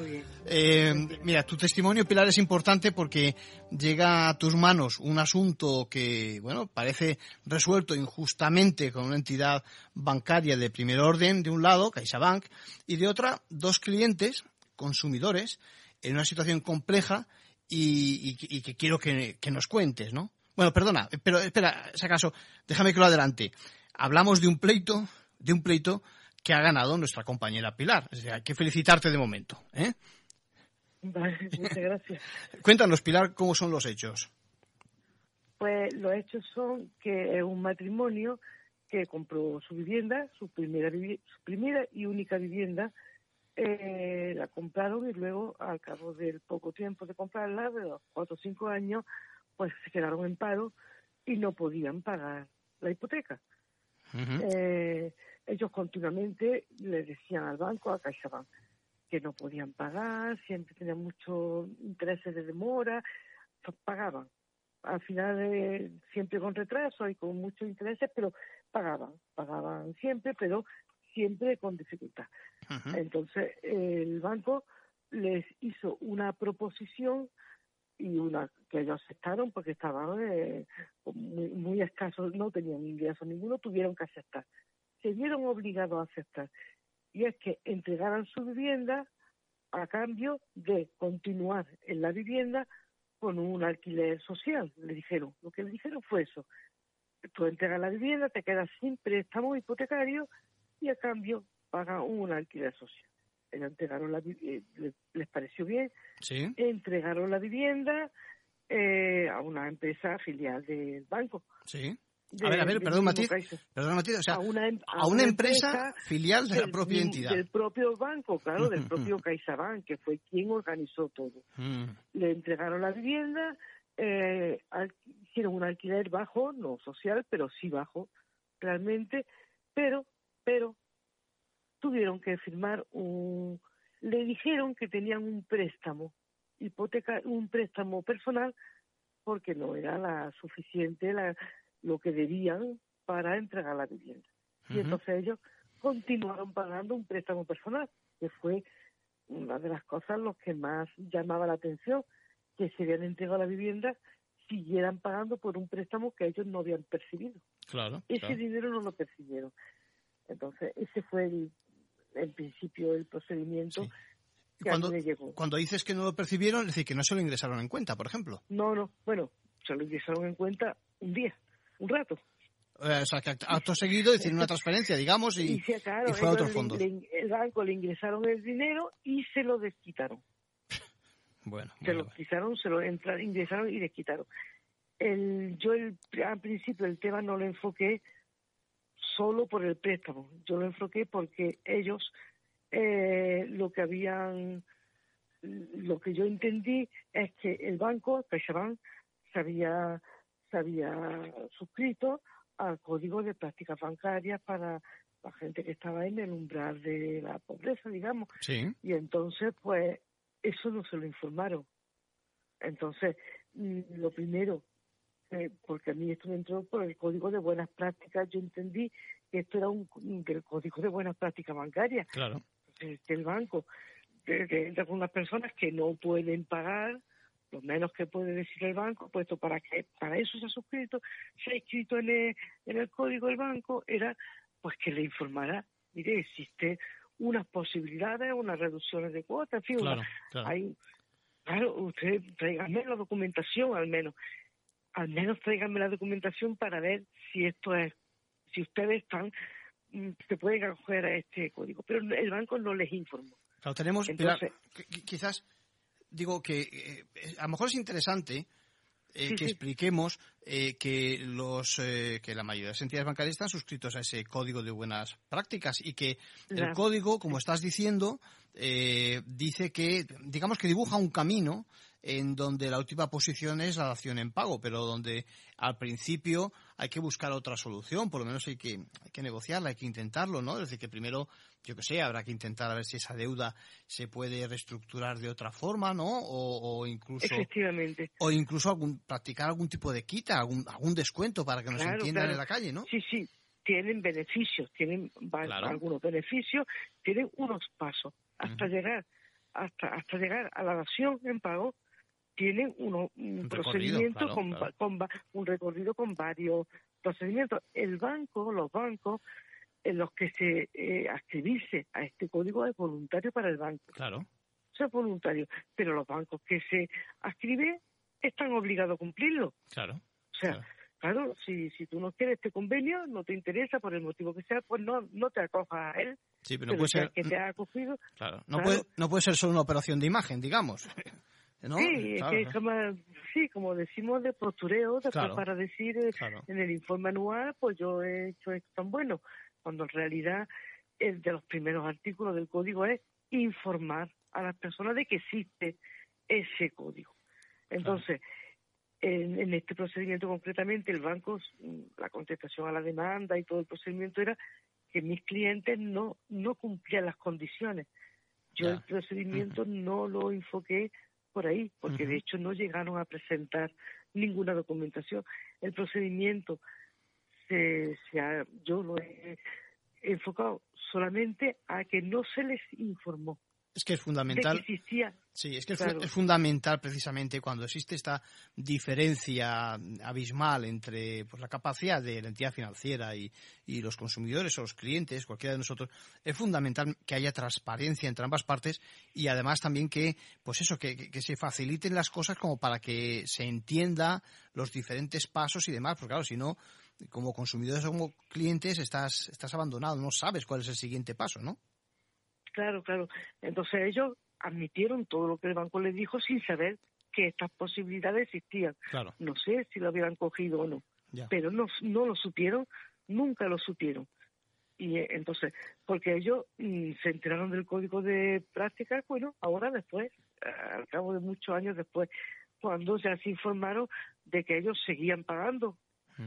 eh, mira, tu testimonio, Pilar, es importante porque llega a tus manos un asunto que, bueno, parece resuelto injustamente con una entidad bancaria de primer orden, de un lado, CaixaBank, y de otra, dos clientes, consumidores, en una situación compleja y, que quiero que, que, nos cuentes, ¿no? Bueno, perdona, pero espera, si acaso, déjame que lo adelante. Hablamos de un pleito, de un pleito que ha ganado nuestra compañera Pilar. hay que felicitarte de momento. ¿eh? Vale, muchas gracias. Cuéntanos, Pilar, cómo son los hechos. Pues los hechos son que es un matrimonio que compró su vivienda, su primera, su primera y única vivienda, eh, la compraron y luego, al cabo del poco tiempo de comprarla, de los cuatro o cinco años, pues se quedaron en paro y no podían pagar la hipoteca ellos continuamente le decían al banco, a CaixaBank, que no podían pagar, siempre tenían muchos intereses de demora, pagaban. Al final, eh, siempre con retraso y con muchos intereses, pero pagaban, pagaban siempre, pero siempre con dificultad. Entonces, el banco les hizo una proposición y una que ellos aceptaron porque estaban eh, muy, muy escasos, no tenían ingreso ninguno, tuvieron que aceptar. Se vieron obligados a aceptar. Y es que entregaran su vivienda a cambio de continuar en la vivienda con un alquiler social, le dijeron. Lo que le dijeron fue eso. Tú entregas la vivienda, te quedas sin préstamo hipotecario y a cambio paga un alquiler social. Ellos entregaron la eh, les pareció bien, ¿Sí? entregaron la vivienda eh, a una empresa filial del banco. Sí. De- a ver, a ver, perdón, Matiz. Perdón, Matiz. O sea, a una, em- a una empresa filial de la del propia mismo- entidad. Del propio banco, claro, del propio CaixaBank, que fue quien organizó todo. Mm. Le entregaron la vivienda, eh, al- hicieron un alquiler bajo, no social, pero sí bajo, realmente, pero, pero tuvieron que firmar un, le dijeron que tenían un préstamo, hipoteca, un préstamo personal, porque no era la suficiente la, lo que debían para entregar la vivienda. Y entonces ellos continuaron pagando un préstamo personal, que fue una de las cosas los que más llamaba la atención, que se habían entregado la vivienda, siguieran pagando por un préstamo que ellos no habían percibido. Claro. Ese claro. dinero no lo percibieron. Entonces, ese fue el, principio el procedimiento Y que cuando, a mí me llegó. cuando dices que no lo percibieron, es decir, que no se lo ingresaron en cuenta, por ejemplo. No, no, bueno, se lo ingresaron en cuenta un día, un rato. Eh, o sea, que act- acto seguido, es decir, una transferencia, digamos, y, Y sí, claro, y fue a le- fondos. le- el banco le ingresaron el dinero y se lo desquitaron. Bueno, se lo quitaron, se lo entra- ingresaron y les quitaron. El, yo el, al principio el tema no lo enfoqué solo por el préstamo, yo lo enfoqué porque ellos eh, lo que habían, lo que yo entendí es que el banco, CaixaBank, se había, se había suscrito al código de prácticas bancarias para la gente que estaba en el umbral de la pobreza, digamos. Sí. Y entonces, pues, eso no se lo informaron. Entonces, mm, lo primero, eh, porque a mí esto me entró por el código de buenas prácticas, yo entendí que esto era un del código de buenas prácticas bancarias, Claro. que que el banco que, que entra con unas personas que no pueden pagar, lo menos que puede decir el banco, puesto para que para eso se ha suscrito, se ha inscrito en el, en el código del banco, era pues que le informara, mire, existe unas posibilidades, unas reducciones de cuotas, en fin, Claro, una- claro. hay, claro, usted tráigame la documentación al menos, al menos tráigame la documentación para ver si esto es, si ustedes están, mm, se pueden acoger a este código, pero el banco no les informó. Claro, tenemos, Entonces- Pilar, qui- quizás, digo que eh, a lo mejor es interesante eh, Sí, que sí. expliquemos eh, que los eh, que la mayoría de las entidades bancarias están suscritos a ese código de buenas prácticas y que el código, como estás diciendo, eh, dice que, digamos que dibuja un camino en donde la última posición es la dación en pago, pero donde al principio hay que buscar otra solución, por lo menos hay que, hay que negociarla, hay que intentarlo, ¿no? Es decir, que primero, yo que sé, habrá que intentar a ver si esa deuda se puede reestructurar de otra forma, ¿no? O, o incluso Efectivamente. o incluso algún, practicar algún tipo de quita, algún, algún descuento para que nos Claro, entiendan claro. en la calle, ¿no? Sí, sí, tienen beneficios, tienen Claro. algunos beneficios, tienen unos pasos hasta llegar hasta hasta llegar a la dación en pago tienen uno, un, procedimiento claro, con, claro. un recorrido con varios procedimientos. El banco, los bancos en los que se eh, a este código es voluntario para el banco. Claro. Eso es voluntario, pero los bancos que se adscriben están obligados a cumplirlo. Claro. O sea, claro, si, si tú no quieres este convenio, no te interesa por el motivo que sea, pues no, no te acojas a él. Sí, pero no puede ser- que te ha acogido. Claro. No, claro. Puede, no puede ser solo una operación de imagen, digamos. ¿No? Sí, es Claro, que como, sí, como decimos de postureo, Claro. para decir eh, Claro. en el informe anual, pues yo he hecho esto tan bueno, cuando en realidad el de los primeros artículos del código es informar a las personas de que existe ese código. Entonces, en, en este procedimiento concretamente, el banco, mm, la contestación a la demanda y todo el procedimiento era que mis clientes no, no cumplían las condiciones. Yo el procedimiento no lo enfoqué por ahí, porque de hecho no llegaron a presentar ninguna documentación. El procedimiento se, se ha, yo lo he enfocado solamente a que no se les informó. Es que es fundamental. De que existía. Sí, es que es- Claro. es fundamental precisamente cuando existe esta diferencia abismal entre pues, la capacidad de la entidad financiera y, y los consumidores o los clientes, cualquiera de nosotros, es fundamental que haya transparencia entre ambas partes y además también que, pues eso, que, que- que se faciliten las cosas como para que se entienda los diferentes pasos y demás, porque claro, si no, como consumidores o como clientes estás, estás abandonado, no sabes cuál es el siguiente paso, ¿no? Claro, claro. Entonces ellos admitieron todo lo que el banco les dijo sin saber que estas posibilidades existían. Claro. No sé si lo hubieran cogido o no, Ya. pero no, no lo supieron, nunca lo supieron. Y eh, entonces, porque ellos mm, se enteraron del código de prácticas, bueno, ahora después, eh, al cabo de muchos años después, cuando ya se informaron de que ellos seguían pagando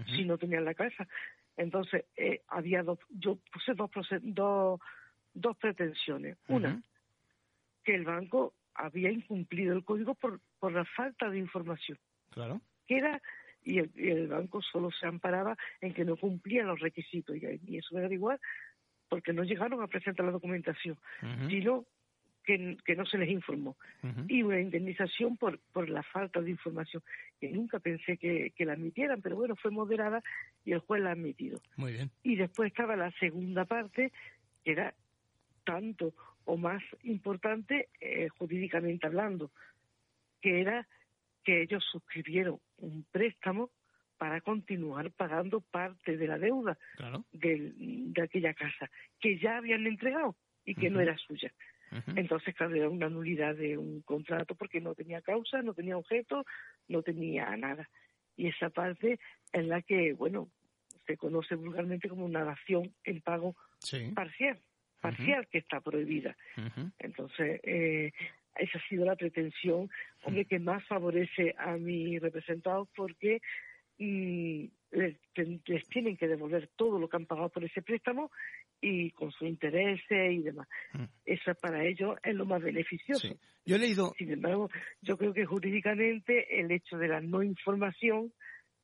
si no tenían la casa. Entonces, eh, había dos, yo puse dos, dos, dos pretensiones. Una, que el banco había incumplido el código por, por la falta de información. Claro. Que era, y el, y el banco solo se amparaba en que no cumplía los requisitos. Y, y eso era igual porque no llegaron a presentar la documentación, sino que, que no se les informó. Y una indemnización por, por la falta de información, que nunca pensé que, que la admitieran, pero bueno, fue moderada y el juez la ha admitido. Muy bien. Y después estaba la segunda parte, que era tanto o más importante eh, jurídicamente hablando, que era que ellos suscribieron un préstamo para continuar pagando parte de la deuda Claro. del- de aquella casa, que ya habían entregado y que no era suya. Entonces, claro, era una nulidad de un contrato porque no tenía causa, no tenía objeto, no tenía nada. Y esa parte es la que, bueno, se conoce vulgarmente como una dación en pago Sí. parcial, parcial que está prohibida. Entonces, eh, esa ha sido la pretensión, hombre, que más favorece a mis representados porque mm, les, tienen que devolver todo lo que han pagado por ese préstamo y con sus intereses y demás. Eso para ellos es lo más beneficioso. Yo he leído. Sin embargo, yo creo que jurídicamente el hecho de la no información,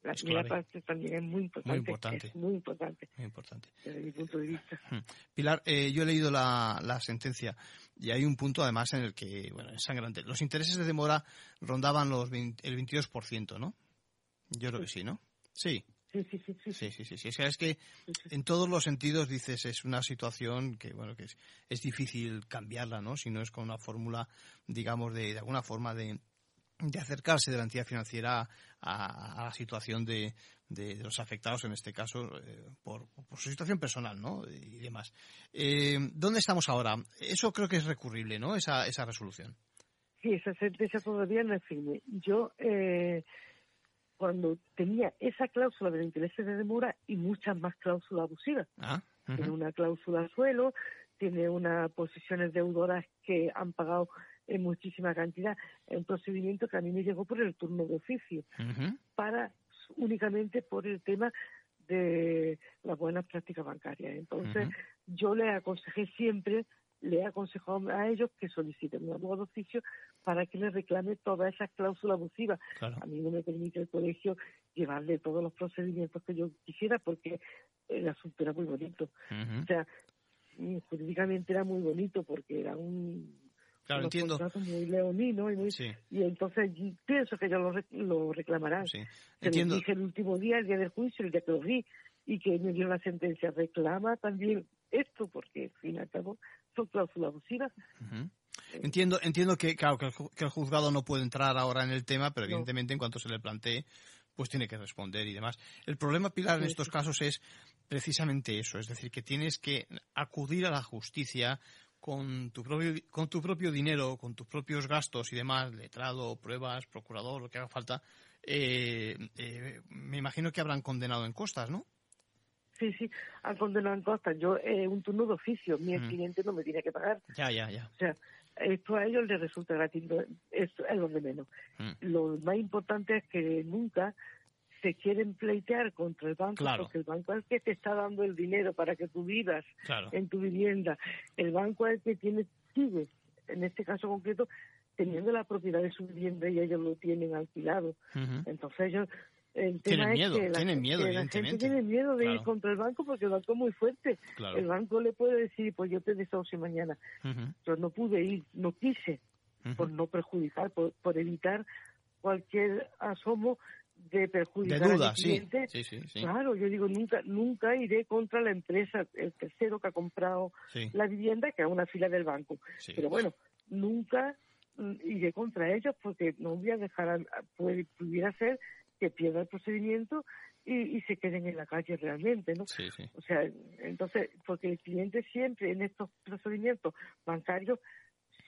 la primera parte también es muy importante. Muy importante. Es muy importante. Muy importante. Desde mi punto de vista. Hmm. Pilar, eh, yo he leído la, la sentencia y hay un punto además en el que, bueno, es sangrante. Los intereses de demora rondaban los 20 el 22%, ¿no? Yo creo que sí, ¿no? Sí. Sí, sí, sí. sí. Sí, sí, sí, sí. Es que, es que en todos los sentidos dices es una situación que, bueno, que es, es difícil cambiarla, ¿no? Si no es con una fórmula, digamos, de, de alguna forma de, de acercarse de la entidad financiera a, a la situación de, de- de los afectados, en este caso, eh, por, por su situación personal, ¿no? Y demás. Eh, ¿Dónde estamos ahora? Eso creo que es recurrible, ¿no? Esa, esa resolución. Sí, esa sentencia todavía no es firme. Yo, eh, cuando tenía esa cláusula de intereses de demora y muchas más cláusulas abusivas, Ah, tiene una cláusula suelo, tiene unas posiciones deudoras que han pagado en muchísima cantidad, es un procedimiento que a mí me llegó por el turno de oficio, para únicamente por el tema de las buenas prácticas bancarias. Entonces, yo le aconsejé siempre, le he aconsejado a ellos que soliciten un abogado de oficio para que les reclame todas esas cláusulas abusivas. Claro. A mí no me permite el colegio llevarle todos los procedimientos que yo quisiera porque el asunto era muy bonito. O sea, jurídicamente era muy bonito porque era un Claro, entiendo. muy leonino y muy Sí. y entonces pienso que ellos lo, lo reclamarán. Sí. Entiendo. dije el último día, el día del juicio, el día que lo vi, y que me dio la sentencia. Reclama también esto, porque al fin y al cabo son cláusulas abusivas. Ujú. Entiendo, entiendo que, claro, que el, ju- que el juzgado no puede entrar ahora en el tema, pero evidentemente en cuanto se le plantee, pues tiene que responder y demás. El problema, Pilar, en estos casos es precisamente eso, es decir, que tienes que acudir a la justicia con tu propio, con tu propio dinero, con tus propios gastos y demás, letrado, pruebas, procurador, lo que haga falta. eh, eh, me imagino que habrán condenado en costas, ¿no? Sí, sí, han condenado en costas. Yo, eh, un turno de oficio, mi Mm. cliente no me tiene que pagar. Ya, ya, ya. O sea, esto a ellos les resulta gratis, no- eso es lo de menos. Mm. Lo más importante es que nunca se quieren pleitear contra el banco Claro. porque el banco es el que te está dando el dinero para que tú vivas Claro. en tu vivienda. El banco es el que tiene sigue en este caso concreto, teniendo la propiedad de su vivienda y ellos lo tienen alquilado. Entonces ellos el tema tienen miedo, es que la, tienen miedo, que la gente tiene miedo de ir contra el banco porque el banco es muy fuerte. Claro. El banco le puede decir, pues yo te desahucio mañana. Yo no pude ir, no quise, por no perjudicar, por, por evitar cualquier asomo de perjudicar De duda, a mi sí. cliente. Sí, sí, sí. Claro, yo digo, nunca nunca iré contra la empresa, el tercero que ha comprado la vivienda, que es una fila del banco. Pero bueno, nunca mm, iré contra ellos porque no voy a dejar, a- a- puede, pudiera ser que pierda el procedimiento y, y se queden en la calle realmente, ¿no? Sí, sí. O sea, entonces, porque el cliente siempre en estos procedimientos bancarios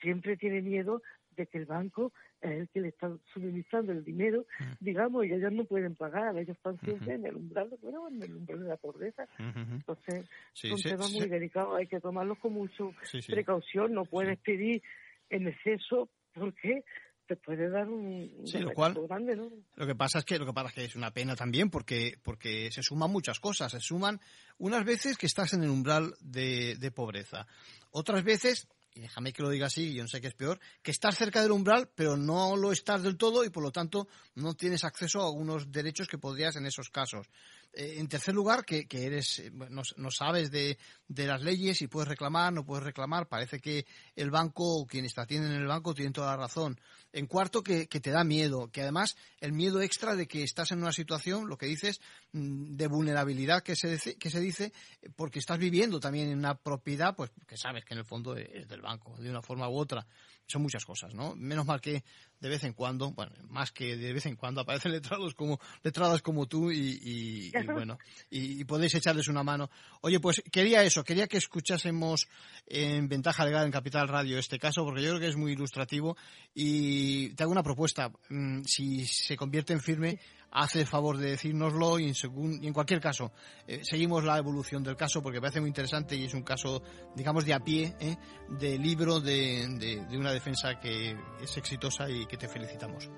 siempre tiene miedo de que el banco es el que le está suministrando el dinero, digamos, y ellos no pueden pagar, ellos están siempre en el umbral, bueno, en el umbral de la pobreza. Entonces, Sí, son temas muy delicados, hay que tomarlos con sí. precaución, no puedes pedir en exceso porque te puede dar un, Sí, lo cual- grande, ¿no? Lo que pasa es que lo que pasa es que es una pena también porque porque se suman muchas cosas, se suman unas veces que estás en el umbral de, de pobreza, otras veces y déjame que lo diga así, yo no sé qué es peor, que estás cerca del umbral, pero no lo estás del todo y por lo tanto no tienes acceso a algunos derechos que podrías en esos casos. Eh, en tercer lugar, que, que eres, eh, no, no sabes de, de las leyes y puedes reclamar, no puedes reclamar. Parece que el banco o quienes te atienden en el banco tienen toda la razón. En cuarto, que, que te da miedo, que además el miedo extra de que estás en una situación, lo que dices, mm, de vulnerabilidad que se, dice, que se dice, porque estás viviendo también en una propiedad, pues que sabes que en el fondo es del banco, de una forma u otra. Son muchas cosas, ¿no? Menos mal que de vez en cuando, bueno, más que de vez en cuando aparecen letrados como letradas como tú y, y- y bueno, y, y podéis echarles una mano. Oye, pues quería eso, quería que escuchásemos en Ventaja Legal en Capital Radio este caso, porque yo creo que es muy ilustrativo y te hago una propuesta. Mm, Si se convierte en firme, haz el favor de decírnoslo y en, segun- y en cualquier caso, eh, seguimos la evolución del caso porque me parece muy interesante y es un caso, digamos, de a pie, ¿eh? de libro de, de- de una defensa que es exitosa y que te felicitamos.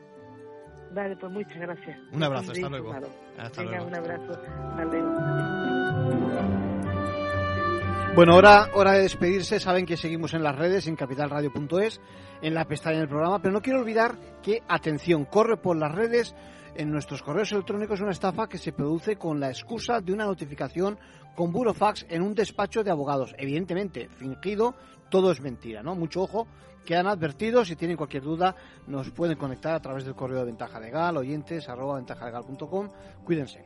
Vale, pues muchas gracias. Un abrazo, hasta luego. Hasta Venga, luego. un abrazo. Hasta luego. Bueno, hora, hora de despedirse. Saben que seguimos en las redes, en capitalradio.es, en la pestaña del programa, pero no quiero olvidar que, atención, corre por las redes. En nuestros correos electrónicos una estafa que se produce con la excusa de una notificación con burofax en un despacho de abogados. Evidentemente, fingido, todo es mentira, ¿no? Mucho ojo, quedan advertidos. Si tienen cualquier duda, nos pueden conectar a través del correo de Ventaja Legal, oyentes, arroba ventajalegal.com. Cuídense.